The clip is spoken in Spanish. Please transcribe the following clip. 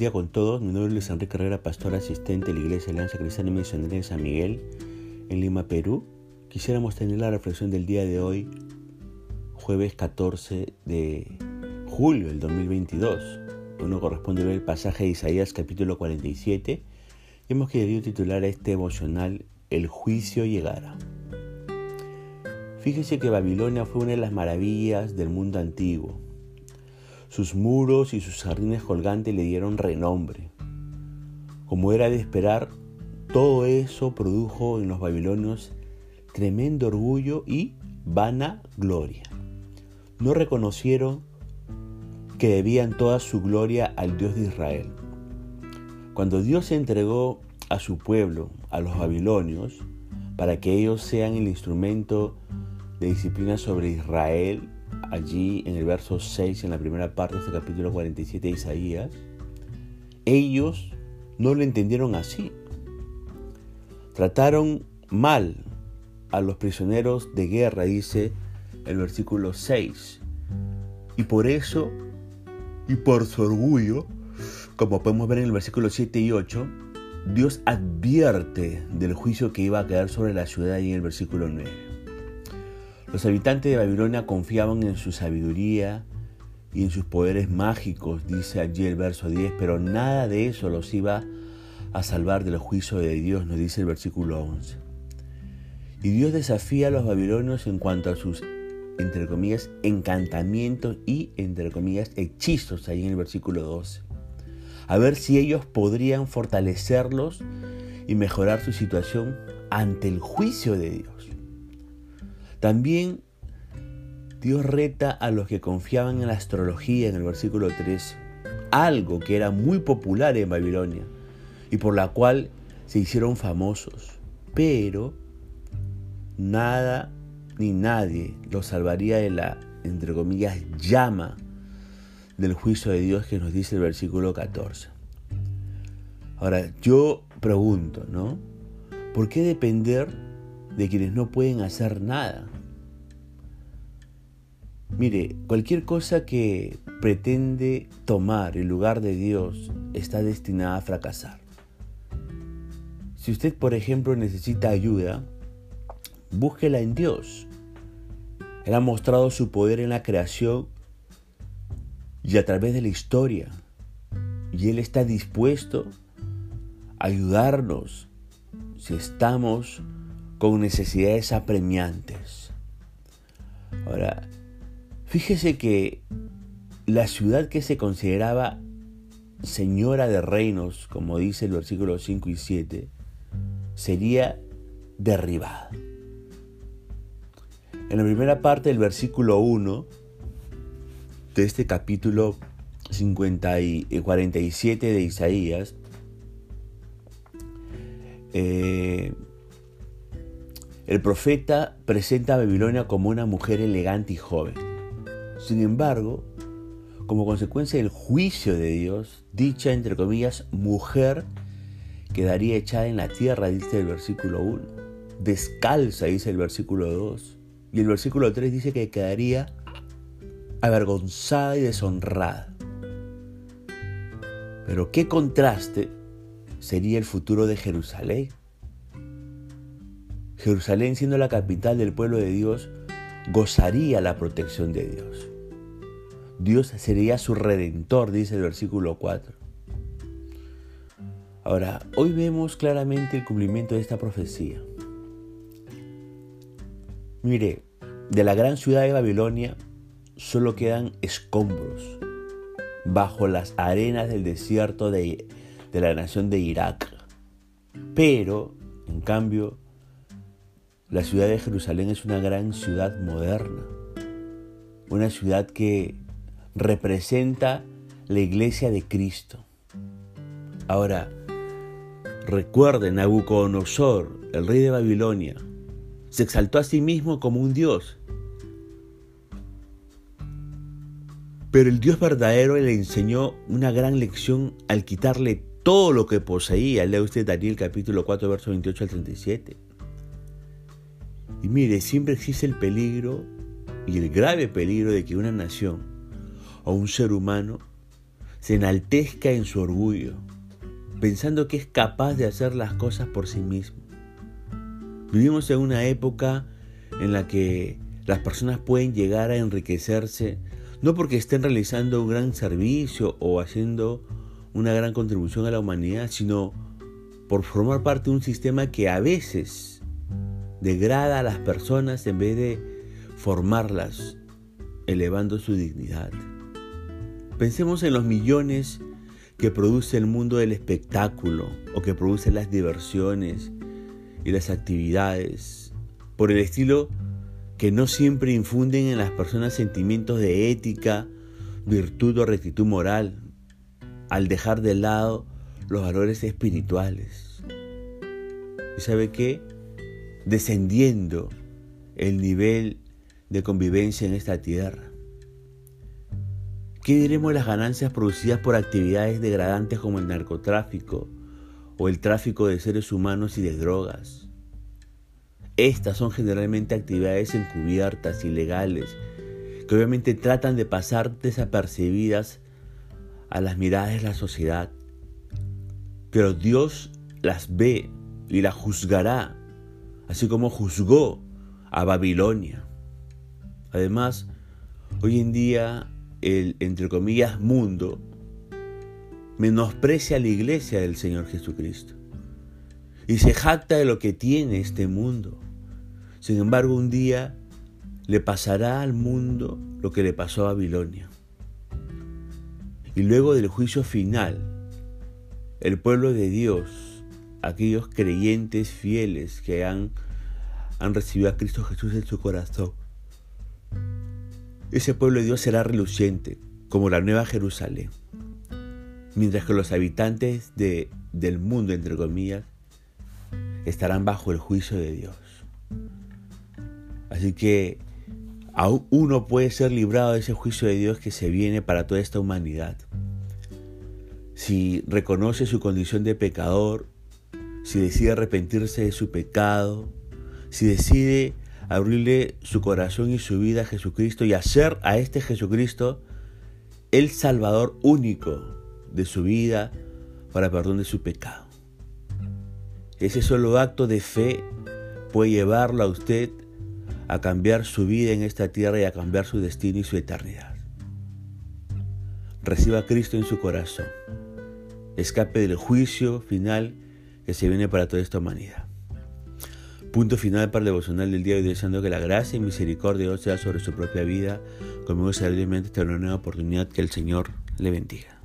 día con todos. Mi nombre es Luis Enrique Herrera, pastor asistente de la Iglesia Alianza Cristiana y Misionera de San Miguel, en Lima, Perú. Quisiéramos tener la reflexión del día de hoy, jueves 14 de julio del 2022. Uno corresponde ver el pasaje de Isaías capítulo 47. Y hemos querido titular a este emocional El juicio llegará. Fíjese que Babilonia fue una de las maravillas del mundo antiguo sus muros y sus jardines colgantes le dieron renombre. Como era de esperar, todo eso produjo en los babilonios tremendo orgullo y vana gloria. No reconocieron que debían toda su gloria al Dios de Israel. Cuando Dios entregó a su pueblo, a los babilonios, para que ellos sean el instrumento de disciplina sobre Israel allí en el verso 6, en la primera parte de este capítulo 47 de Isaías, ellos no lo entendieron así. Trataron mal a los prisioneros de guerra, dice el versículo 6. Y por eso, y por su orgullo, como podemos ver en el versículo 7 y 8, Dios advierte del juicio que iba a caer sobre la ciudad y en el versículo 9. Los habitantes de Babilonia confiaban en su sabiduría y en sus poderes mágicos, dice allí el verso 10, pero nada de eso los iba a salvar del juicio de Dios, nos dice el versículo 11. Y Dios desafía a los babilonios en cuanto a sus, entre comillas, encantamientos y, entre comillas, hechizos, ahí en el versículo 12. A ver si ellos podrían fortalecerlos y mejorar su situación ante el juicio de Dios. También Dios reta a los que confiaban en la astrología en el versículo 13, algo que era muy popular en Babilonia y por la cual se hicieron famosos, pero nada ni nadie los salvaría de la, entre comillas, llama del juicio de Dios que nos dice el versículo 14. Ahora, yo pregunto, ¿no? ¿Por qué depender de quienes no pueden hacer nada? Mire, cualquier cosa que pretende tomar el lugar de Dios está destinada a fracasar. Si usted, por ejemplo, necesita ayuda, búsquela en Dios. Él ha mostrado su poder en la creación y a través de la historia. Y Él está dispuesto a ayudarnos si estamos con necesidades apremiantes. Ahora, Fíjese que la ciudad que se consideraba señora de reinos, como dice el versículo 5 y 7, sería derribada. En la primera parte del versículo 1 de este capítulo 50 y 47 de Isaías, eh, el profeta presenta a Babilonia como una mujer elegante y joven. Sin embargo, como consecuencia del juicio de Dios, dicha, entre comillas, mujer quedaría echada en la tierra, dice el versículo 1. Descalza, dice el versículo 2. Y el versículo 3 dice que quedaría avergonzada y deshonrada. Pero qué contraste sería el futuro de Jerusalén. Jerusalén siendo la capital del pueblo de Dios, gozaría la protección de Dios. Dios sería su redentor, dice el versículo 4. Ahora, hoy vemos claramente el cumplimiento de esta profecía. Mire, de la gran ciudad de Babilonia solo quedan escombros bajo las arenas del desierto de, de la nación de Irak. Pero, en cambio, la ciudad de Jerusalén es una gran ciudad moderna, una ciudad que representa la iglesia de Cristo. Ahora, recuerden, Nabucodonosor, el rey de Babilonia, se exaltó a sí mismo como un dios. Pero el Dios verdadero le enseñó una gran lección al quitarle todo lo que poseía. Lea usted Daniel capítulo 4, verso 28 al 37. Y mire, siempre existe el peligro y el grave peligro de que una nación o un ser humano se enaltezca en su orgullo, pensando que es capaz de hacer las cosas por sí mismo. Vivimos en una época en la que las personas pueden llegar a enriquecerse no porque estén realizando un gran servicio o haciendo una gran contribución a la humanidad, sino por formar parte de un sistema que a veces degrada a las personas en vez de formarlas, elevando su dignidad. Pensemos en los millones que produce el mundo del espectáculo o que produce las diversiones y las actividades, por el estilo que no siempre infunden en las personas sentimientos de ética, virtud o rectitud moral, al dejar de lado los valores espirituales. ¿Y sabe qué? Descendiendo el nivel de convivencia en esta tierra. ¿Qué diremos de las ganancias producidas por actividades degradantes como el narcotráfico o el tráfico de seres humanos y de drogas? Estas son generalmente actividades encubiertas, ilegales, que obviamente tratan de pasar desapercibidas a las miradas de la sociedad. Pero Dios las ve y las juzgará, así como juzgó a Babilonia. Además, hoy en día el, entre comillas, mundo, menosprecia la iglesia del Señor Jesucristo y se jacta de lo que tiene este mundo. Sin embargo, un día le pasará al mundo lo que le pasó a Babilonia. Y luego del juicio final, el pueblo de Dios, aquellos creyentes fieles que han, han recibido a Cristo Jesús en su corazón, ese pueblo de Dios será reluciente, como la nueva Jerusalén. Mientras que los habitantes de, del mundo, entre comillas, estarán bajo el juicio de Dios. Así que aún uno puede ser librado de ese juicio de Dios que se viene para toda esta humanidad. Si reconoce su condición de pecador, si decide arrepentirse de su pecado, si decide abrirle su corazón y su vida a Jesucristo y hacer a este Jesucristo el Salvador único de su vida para perdón de su pecado. Ese solo acto de fe puede llevarlo a usted a cambiar su vida en esta tierra y a cambiar su destino y su eternidad. Reciba a Cristo en su corazón. Escape del juicio final que se viene para toda esta humanidad. Punto final para el devocional del día de hoy, deseando que la gracia y misericordia de Dios sea sobre su propia vida, como sabidamente esta una nueva oportunidad que el Señor le bendiga.